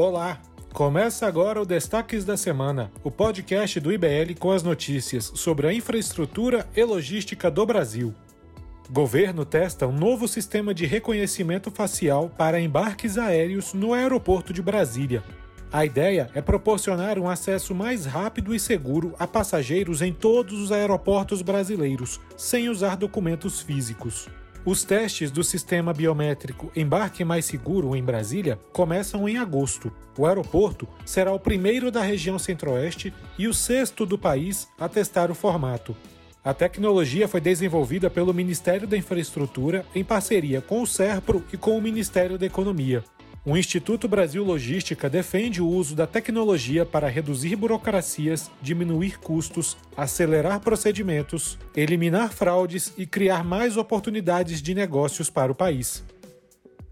Olá! Começa agora o Destaques da Semana, o podcast do IBL com as notícias sobre a infraestrutura e logística do Brasil. Governo testa um novo sistema de reconhecimento facial para embarques aéreos no aeroporto de Brasília. A ideia é proporcionar um acesso mais rápido e seguro a passageiros em todos os aeroportos brasileiros, sem usar documentos físicos. Os testes do sistema biométrico Embarque Mais Seguro em Brasília começam em agosto. O aeroporto será o primeiro da região centro-oeste e o sexto do país a testar o formato. A tecnologia foi desenvolvida pelo Ministério da Infraestrutura em parceria com o SERPRO e com o Ministério da Economia. O Instituto Brasil Logística defende o uso da tecnologia para reduzir burocracias, diminuir custos, acelerar procedimentos, eliminar fraudes e criar mais oportunidades de negócios para o país.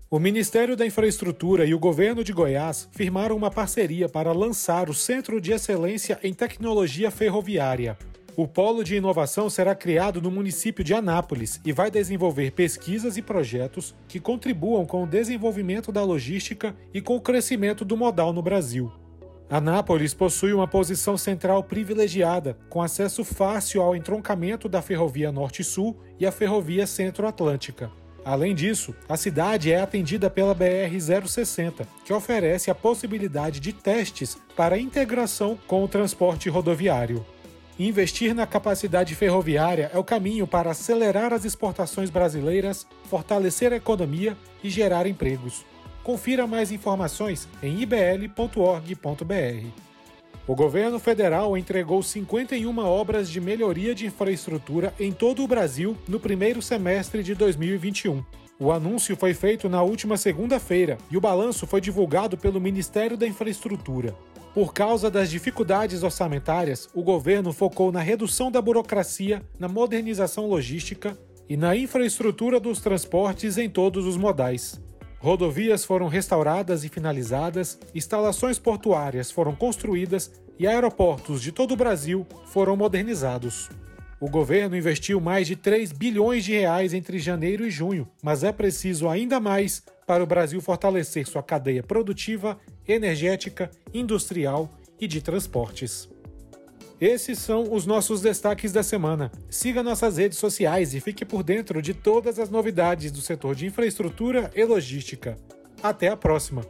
O Ministério da Infraestrutura e o governo de Goiás firmaram uma parceria para lançar o Centro de Excelência em Tecnologia Ferroviária. O polo de inovação será criado no município de Anápolis e vai desenvolver pesquisas e projetos que contribuam com o desenvolvimento da logística e com o crescimento do modal no Brasil. Anápolis possui uma posição central privilegiada, com acesso fácil ao entroncamento da Ferrovia Norte-Sul e a Ferrovia Centro-Atlântica. Além disso, a cidade é atendida pela BR-060, que oferece a possibilidade de testes para integração com o transporte rodoviário. Investir na capacidade ferroviária é o caminho para acelerar as exportações brasileiras, fortalecer a economia e gerar empregos. Confira mais informações em ibl.org.br. O governo federal entregou 51 obras de melhoria de infraestrutura em todo o Brasil no primeiro semestre de 2021. O anúncio foi feito na última segunda-feira e o balanço foi divulgado pelo Ministério da Infraestrutura. Por causa das dificuldades orçamentárias, o governo focou na redução da burocracia, na modernização logística e na infraestrutura dos transportes em todos os modais. Rodovias foram restauradas e finalizadas, instalações portuárias foram construídas e aeroportos de todo o Brasil foram modernizados. O governo investiu mais de 3 bilhões de reais entre janeiro e junho, mas é preciso ainda mais para o Brasil fortalecer sua cadeia produtiva, energética, industrial e de transportes. Esses são os nossos destaques da semana. Siga nossas redes sociais e fique por dentro de todas as novidades do setor de infraestrutura e logística. Até a próxima!